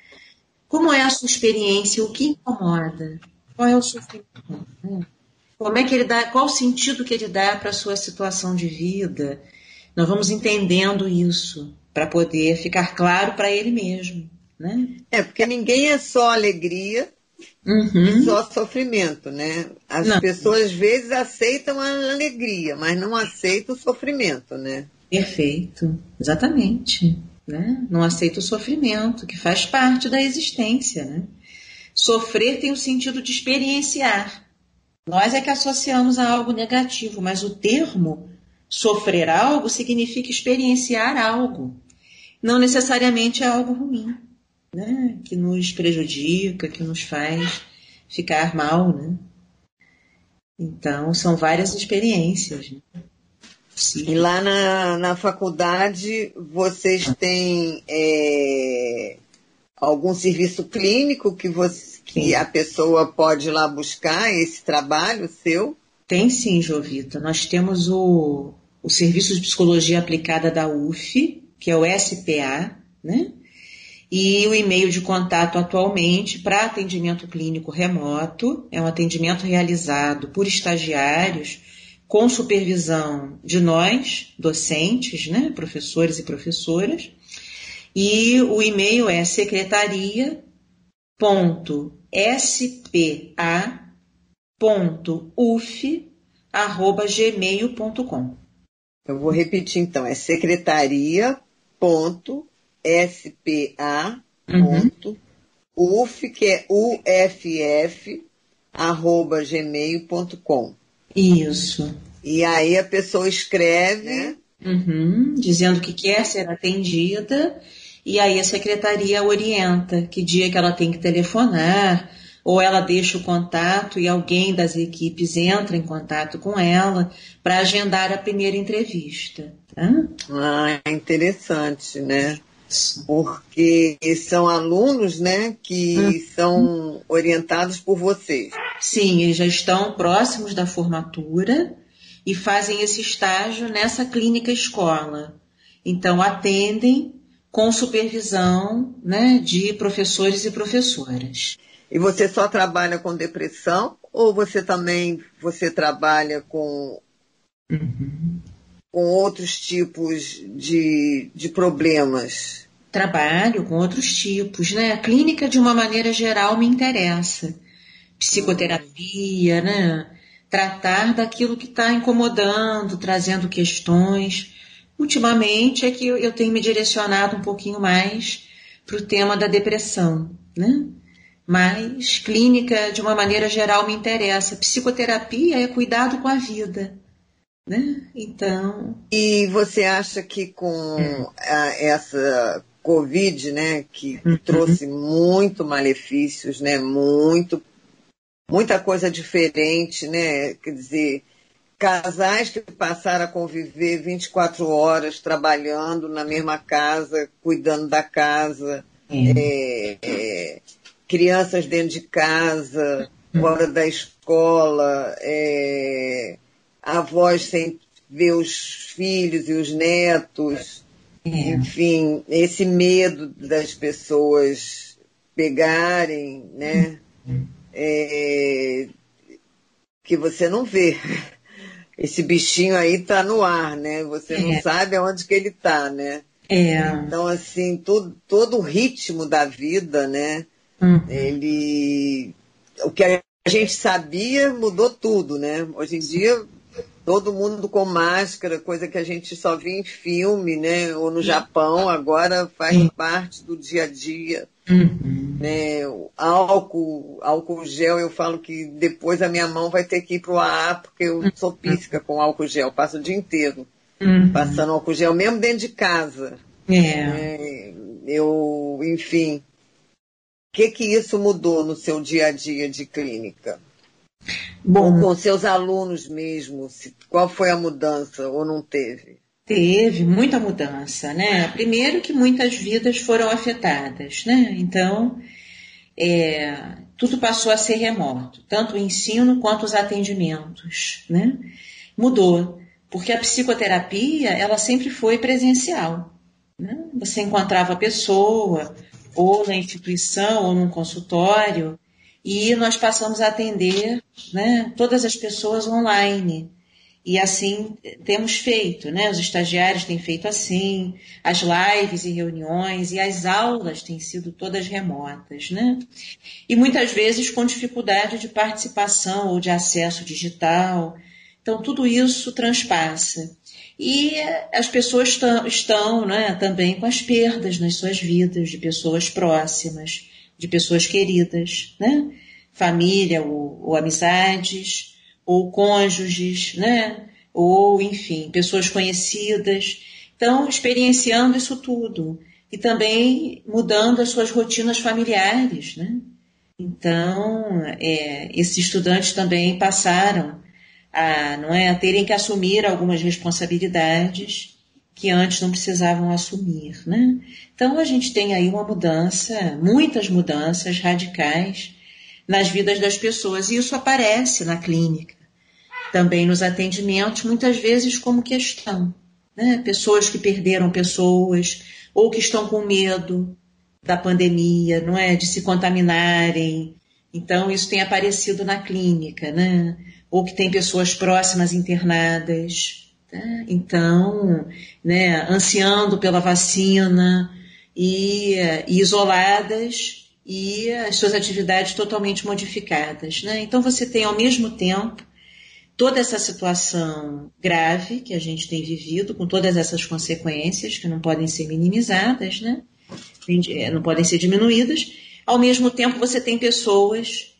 Como é a sua experiência? O que incomoda? Qual é o sofrimento? Né? Como é que ele dá? Qual o sentido que ele dá para a sua situação de vida? Nós vamos entendendo isso para poder ficar claro para ele mesmo, né? É porque ninguém é só alegria Uhum. Só sofrimento, né? As não. pessoas às vezes aceitam a alegria, mas não aceitam o sofrimento, né? Perfeito, exatamente. Né? Não aceita o sofrimento, que faz parte da existência. Né? Sofrer tem o sentido de experienciar. Nós é que associamos a algo negativo, mas o termo sofrer algo significa experienciar algo. Não necessariamente é algo ruim né, que nos prejudica, que nos faz ficar mal, né? Então, são várias experiências. Né? E lá na, na faculdade, vocês têm é, algum serviço clínico que, você, que a pessoa pode ir lá buscar esse trabalho seu? Tem sim, Jovita. Nós temos o, o Serviço de Psicologia Aplicada da UF, que é o SPA, né? E o e-mail de contato atualmente para atendimento clínico remoto é um atendimento realizado por estagiários com supervisão de nós, docentes, né, professores e professoras. E o e-mail é secretaria.spa.uf@gmail.com. Eu vou repetir então, é secretaria.spa SPA, uhum. UF, que é UFF, arroba gmail.com. Isso. E aí a pessoa escreve. Né? Uhum, dizendo que quer ser atendida, e aí a secretaria orienta que dia que ela tem que telefonar, ou ela deixa o contato e alguém das equipes entra em contato com ela para agendar a primeira entrevista. Tá? Ah, interessante, né? Porque são alunos, né, que hum. são orientados por vocês. Sim, eles já estão próximos da formatura e fazem esse estágio nessa clínica escola. Então atendem com supervisão, né, de professores e professoras. E você só trabalha com depressão ou você também você trabalha com, uhum. com outros tipos de, de problemas? Trabalho com outros tipos, né? A clínica, de uma maneira geral, me interessa. Psicoterapia, né? Tratar daquilo que está incomodando, trazendo questões. Ultimamente é que eu tenho me direcionado um pouquinho mais para o tema da depressão, né? Mas clínica, de uma maneira geral, me interessa. Psicoterapia é cuidado com a vida. Né? Então. E você acha que com a, essa Covid, né, que uhum. trouxe muito malefícios, né, muito, muita coisa diferente, né, quer dizer, casais que passaram a conviver 24 horas trabalhando na mesma casa, cuidando da casa, uhum. é, é, crianças dentro de casa, fora da escola, é, avós sem ver os filhos e os netos, enfim, esse medo das pessoas pegarem, né? É, que você não vê. Esse bichinho aí tá no ar, né? Você não é. sabe aonde que ele tá, né? É. Então, assim, todo, todo o ritmo da vida, né? Uhum. Ele. O que a gente sabia mudou tudo, né? Hoje em dia, todo mundo com máscara, coisa que a gente só via em filme, né? Ou no Japão, agora faz uhum. parte do dia a dia. Uhum. Né? O álcool, álcool gel, eu falo que depois a minha mão vai ter que ir pro AA, porque eu sou uhum. pisca com álcool gel, passo o dia inteiro uhum. passando álcool gel, mesmo dentro de casa. É. é eu, enfim, que, que isso mudou no seu dia a dia de clínica? Bom, ou com seus alunos mesmo, se, qual foi a mudança ou não teve? Teve muita mudança, né? Primeiro que muitas vidas foram afetadas, né? Então, é, tudo passou a ser remoto, tanto o ensino quanto os atendimentos, né? Mudou, porque a psicoterapia, ela sempre foi presencial, né? Você encontrava a pessoa, ou na instituição ou num consultório, e nós passamos a atender né, todas as pessoas online. E assim temos feito, né? Os estagiários têm feito assim, as lives e reuniões e as aulas têm sido todas remotas, né? E muitas vezes com dificuldade de participação ou de acesso digital. Então tudo isso transpassa. E as pessoas estão né, também com as perdas nas suas vidas de pessoas próximas, de pessoas queridas, né? família ou, ou amizades, ou cônjuges, né? ou enfim, pessoas conhecidas. Então, experienciando isso tudo e também mudando as suas rotinas familiares. Né? Então, é, esses estudantes também passaram a, não é, a terem que assumir algumas responsabilidades que antes não precisavam assumir, né? Então a gente tem aí uma mudança, muitas mudanças radicais nas vidas das pessoas e isso aparece na clínica, também nos atendimentos, muitas vezes como questão, né? Pessoas que perderam pessoas ou que estão com medo da pandemia, não é, de se contaminarem. Então isso tem aparecido na clínica, né? ou que tem pessoas próximas internadas. Tá? Então, né, ansiando pela vacina e, e, isoladas e as suas atividades totalmente modificadas. Né? Então, você tem ao mesmo tempo toda essa situação grave que a gente tem vivido, com todas essas consequências que não podem ser minimizadas, né? não podem ser diminuídas. Ao mesmo tempo, você tem pessoas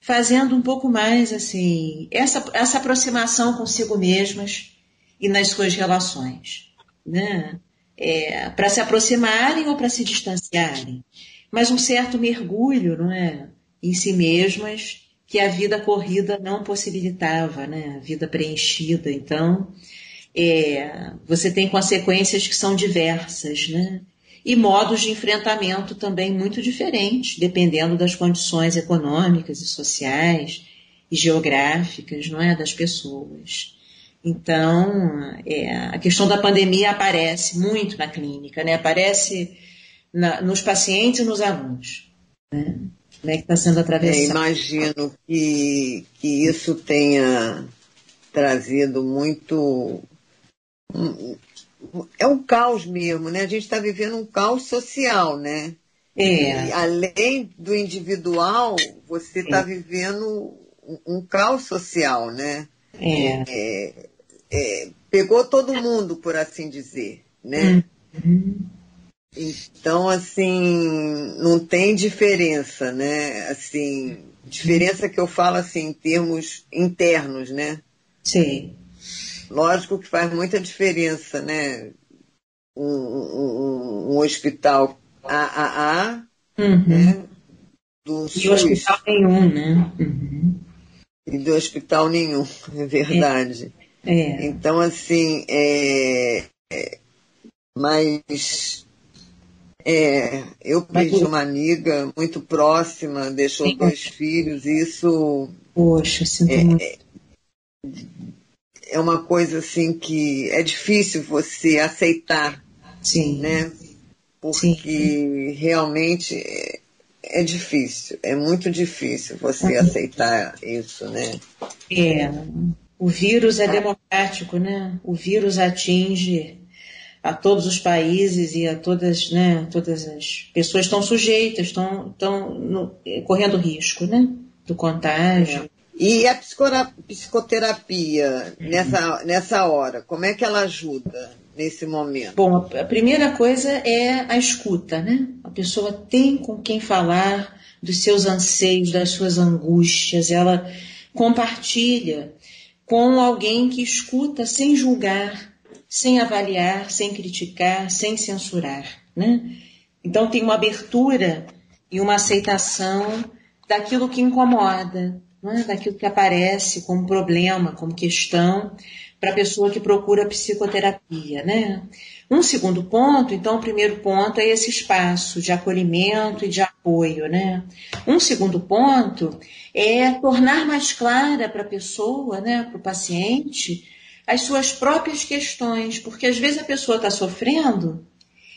fazendo um pouco mais assim essa, essa aproximação consigo mesmas e nas suas relações, né? É, para se aproximarem ou para se distanciarem, mas um certo mergulho, não é, em si mesmas que a vida corrida não possibilitava, né? A vida preenchida, então é, você tem consequências que são diversas, né? e modos de enfrentamento também muito diferentes, dependendo das condições econômicas e sociais e geográficas, não é, das pessoas. Então, é, a questão da pandemia aparece muito na clínica, né? Aparece na, nos pacientes e nos alunos. Né? né, que está sendo É, atravessado. imagino que, que isso tenha trazido muito. É um caos mesmo, né? A gente está vivendo um caos social, né? E É, além do individual, você está vivendo um, caos social, né? é. Pegou todo mundo, por assim dizer, né? Uhum. Então, assim, não tem diferença, né? Assim, diferença que eu falo assim em termos internos, né? Sei. Lógico que faz muita diferença, né? Um, um- um- hospital AAA, Uhum. né? Do E SUS hospital nenhum, né? Uhum. e do hospital nenhum, (laughs) é verdade. É. Então, assim, é, é, mas é, eu perdi uma amiga muito próxima, deixou Sim. dois filhos, e isso Poxa, muito. é uma coisa assim que é difícil você aceitar, Sim. né? Porque realmente é, é difícil, é muito difícil você Uhum. aceitar isso, né? É. O vírus é democrático, né? O vírus atinge a todos os países e a todas, né? Todas as pessoas estão sujeitas, estão, estão no- correndo risco, né? Do contágio. E a psicoterapia nessa, nessa hora, como é que ela ajuda nesse momento? Bom, a a primeira coisa é a escuta, né? A pessoa tem com quem falar dos seus anseios, das suas angústias, ela compartilha com alguém que escuta sem julgar, sem avaliar, sem criticar, sem censurar, né? Então tem uma abertura e uma aceitação daquilo que incomoda, né? daquilo que aparece como problema, como questão, para a pessoa que procura psicoterapia. Né? Um segundo ponto, então, o primeiro ponto é esse espaço de acolhimento e de apoio. Né? Um segundo ponto é tornar mais clara para a pessoa, né, para o paciente, as suas próprias questões, porque às vezes a pessoa está sofrendo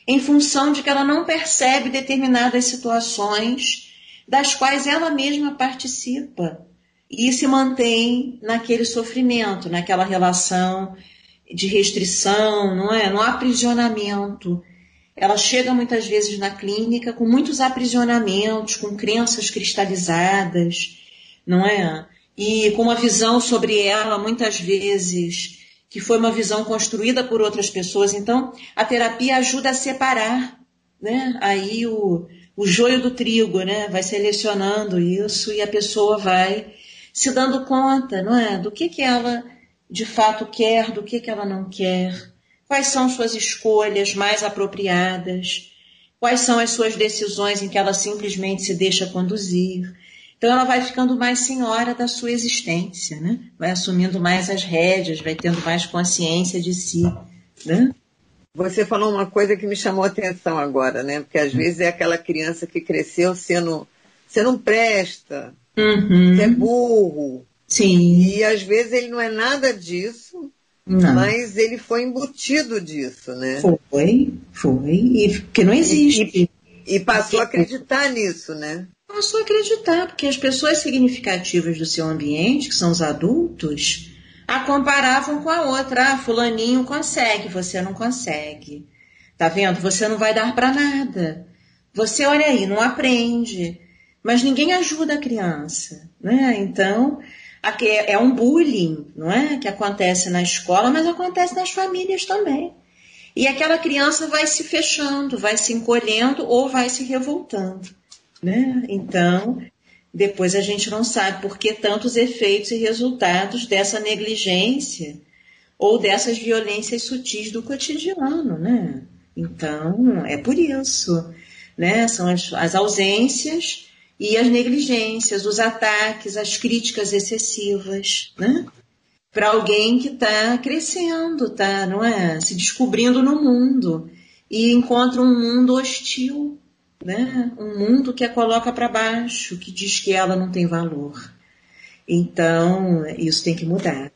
em função de que ela não percebe determinadas situações das quais ela mesma participa e se mantém naquele sofrimento, naquela relação de restrição, não é? No aprisionamento. Ela chega muitas vezes na clínica com muitos aprisionamentos, com crenças cristalizadas, não é? E com uma visão sobre ela muitas vezes que foi uma visão construída por outras pessoas. Então, a terapia ajuda a separar, né? Aí o, o joio do trigo, né? Vai selecionando isso e a pessoa vai se dando conta, não é? Do que que ela de fato quer, do que que ela não quer, quais são suas escolhas mais apropriadas, quais são as suas decisões em que ela simplesmente se deixa conduzir. Então ela vai ficando mais senhora da sua existência, né? Vai assumindo mais as rédeas, vai tendo mais consciência de si, né? Você falou uma coisa que me chamou a atenção agora, né? Porque às vezes é aquela criança que cresceu sendo. Você não presta, Uhum. você é burro. Sim. E às vezes ele não é nada disso, Não. mas ele foi embutido disso, né? Foi, foi. E que não existe. E passou a acreditar nisso, né? Passou a acreditar, porque as pessoas significativas do seu ambiente, que são os adultos, a comparavam com a outra. Ah, fulaninho consegue, você não consegue. Tá vendo? Você não vai dar para nada. Você, olha aí, não aprende. Mas ninguém ajuda a criança, né? Então, é é um bullying, não é? Que acontece na escola, mas acontece nas famílias também. E aquela criança vai se fechando, vai se encolhendo ou vai se revoltando. Né? Então, depois a gente não sabe por que tantos efeitos e resultados dessa negligência ou dessas violências sutis do cotidiano, né? Então, é por isso, né? São as, as ausências e as negligências, os ataques, as críticas excessivas, né? Para alguém que está crescendo, tá, não é? Se descobrindo no mundo e encontra um mundo hostil, né? Um mundo que a coloca para baixo, que diz que ela não tem valor. Então, isso tem que mudar,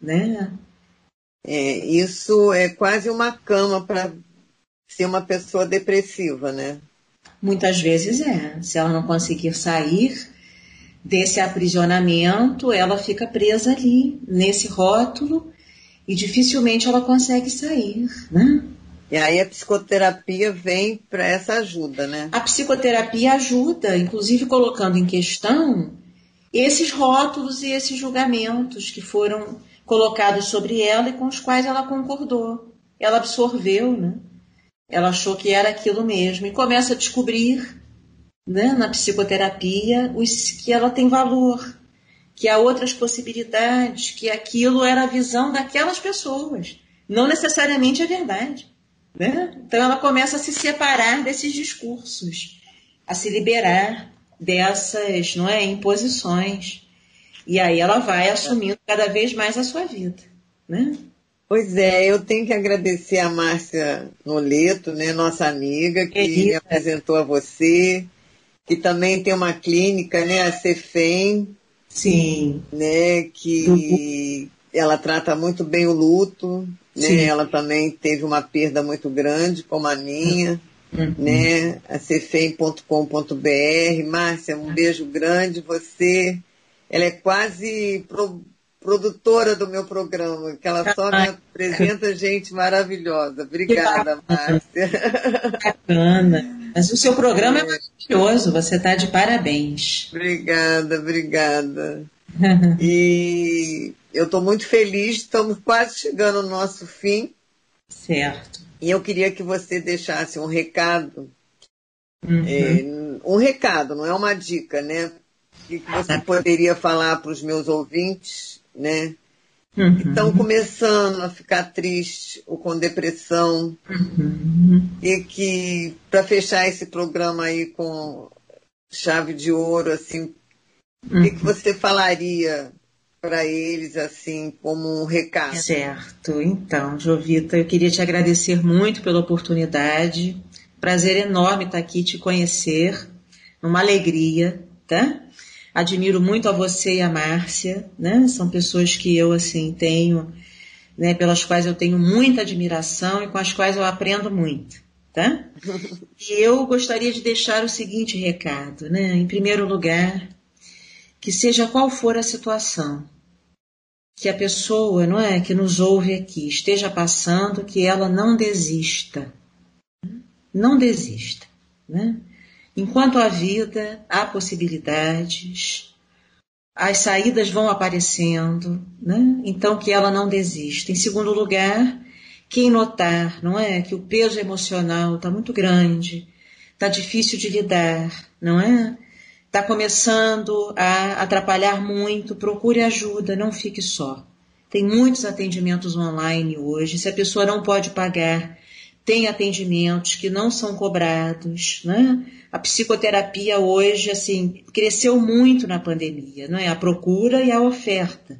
né? É, isso é quase uma cama para ser uma pessoa depressiva, né? Muitas vezes é. Se ela não conseguir sair desse aprisionamento, ela fica presa ali, nesse rótulo, e dificilmente ela consegue sair, né? E aí a psicoterapia vem para essa ajuda, né? A psicoterapia ajuda, inclusive colocando em questão esses rótulos e esses julgamentos que foram colocados sobre ela e com os quais ela concordou. Ela absorveu, né? Ela achou que era aquilo mesmo e começa a descobrir, né, na psicoterapia, os, que ela tem valor, que há outras possibilidades, que aquilo era a visão daquelas pessoas, não necessariamente a verdade. Né? Então ela começa a se separar desses discursos, a se liberar dessas não é, imposições. E aí ela vai assumindo cada vez mais a sua vida. Né? Pois é, eu tenho que agradecer a Márcia Noleto, né, nossa amiga, que Querida. me apresentou a você, que também tem uma clínica, né, a Cefem. Sim. Né, que uhum. Ela trata muito bem o luto, né? Ela também teve uma perda muito grande, como a minha. Uhum. Né? A cefem.com.br. Márcia, um beijo grande. Você, ela é quase pro, produtora do meu programa, que ela só me apresenta gente maravilhosa. Obrigada, Márcia. Bacana. Mas o seu programa é, é maravilhoso, você está de parabéns. Obrigada, obrigada. (laughs) e eu estou muito feliz, estamos quase chegando no nosso fim. Certo. E eu queria que você deixasse um recado. Uhum. É, um recado, não é uma dica, né? O que você poderia falar para os meus ouvintes, né? Uhum. Que estão começando a ficar tristes ou com depressão. Uhum. E que, para fechar esse programa aí com chave de ouro, assim, o que, que uhum. você falaria para eles, assim, como um recado. Certo. Então, Jovita, eu queria te agradecer muito pela oportunidade. Prazer enorme estar aqui te conhecer. Uma alegria, tá? Admiro muito a você e a Márcia, né? São pessoas que eu, assim, tenho, né, pelas quais eu tenho muita admiração e com as quais eu aprendo muito, tá? (laughs) E eu gostaria de deixar o seguinte recado, né? Em primeiro lugar, que seja qual for a situação que a pessoa, não é, que nos ouve aqui esteja passando, que ela não desista. Não desista, né? Enquanto há vida, há possibilidades, as saídas vão aparecendo, né? Então que ela não desista. Em segundo lugar, quem notar, não é, que o peso emocional está muito grande, está difícil de lidar, não é? Está começando a atrapalhar muito, procure ajuda, não fique só. Tem muitos atendimentos online hoje. Se a pessoa não pode pagar, tem atendimentos que não são cobrados, né? A psicoterapia hoje, assim, cresceu muito na pandemia, não é? A procura e a oferta.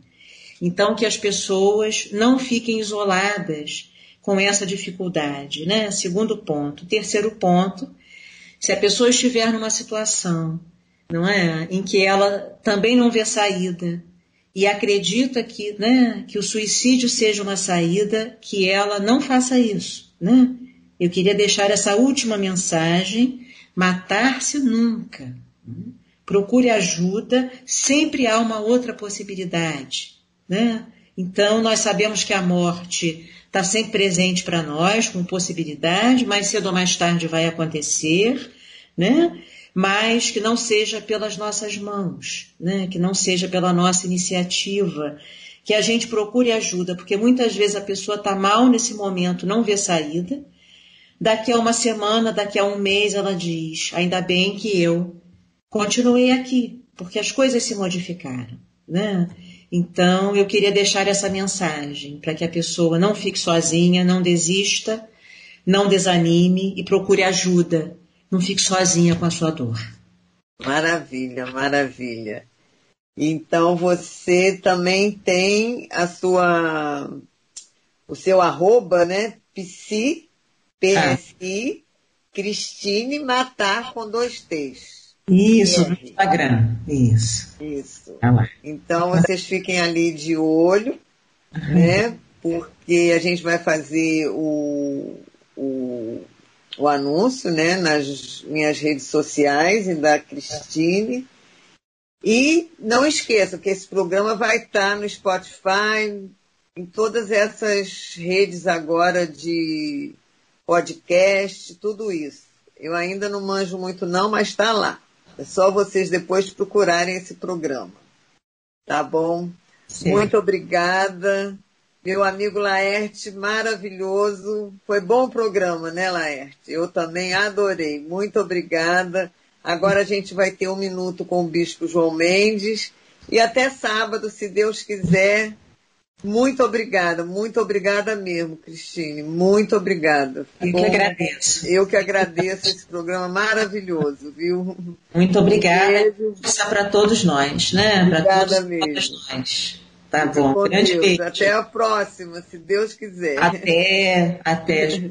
Então, que as pessoas não fiquem isoladas com essa dificuldade, né? Segundo ponto. Terceiro ponto, se a pessoa estiver numa situação não é? Em que ela também não vê saída e acredita que, né, que o suicídio seja uma saída, que ela não faça isso, né? Eu queria deixar essa última mensagem: matar-se nunca. Procure ajuda, sempre há uma outra possibilidade, né? Então nós sabemos que a morte está sempre presente para nós, com possibilidade, mais cedo ou mais tarde vai acontecer, né? Mas que não seja pelas nossas mãos, né? que não seja pela nossa iniciativa, que a gente procure ajuda, porque muitas vezes a pessoa está mal nesse momento, não vê saída. Daqui a uma semana, daqui a um mês, ela diz: ainda bem que eu continuei aqui, porque as coisas se modificaram. Né? Então, eu queria deixar essa mensagem para que a pessoa não fique sozinha, não desista, não desanime e procure ajuda não fique sozinha com a sua dor. Maravilha, maravilha. Então você também tem a sua o seu arroba, né? Psi, PSI, ah. Cristine Matar com dois T's. Isso, no Instagram. Isso. Isso. Ah então vocês fiquem ali de olho, né? Porque a gente vai fazer o, o o anúncio né, nas minhas redes sociais e da Cristine. E não esqueça que esse programa vai estar no Spotify, em todas essas redes agora de podcast, tudo isso. Eu ainda não manjo muito não, mas está lá. É só vocês depois procurarem esse programa. Tá bom? Sim. Muito obrigada. Meu amigo Laerte, maravilhoso. Foi bom o programa, né, Laerte? Eu também adorei. Muito obrigada. Agora a gente vai ter um minuto com o Bispo João Mendes. E até sábado, se Deus quiser. Muito obrigada, muito obrigada mesmo, Cristine. Muito obrigada. Eu que agradeço. Eu que agradeço esse programa maravilhoso, viu? Muito obrigada. Força para todos nós, né? Para todos, todos nós. Tá bom. Grande beijo. Até a próxima, se Deus quiser. Até, até. (laughs)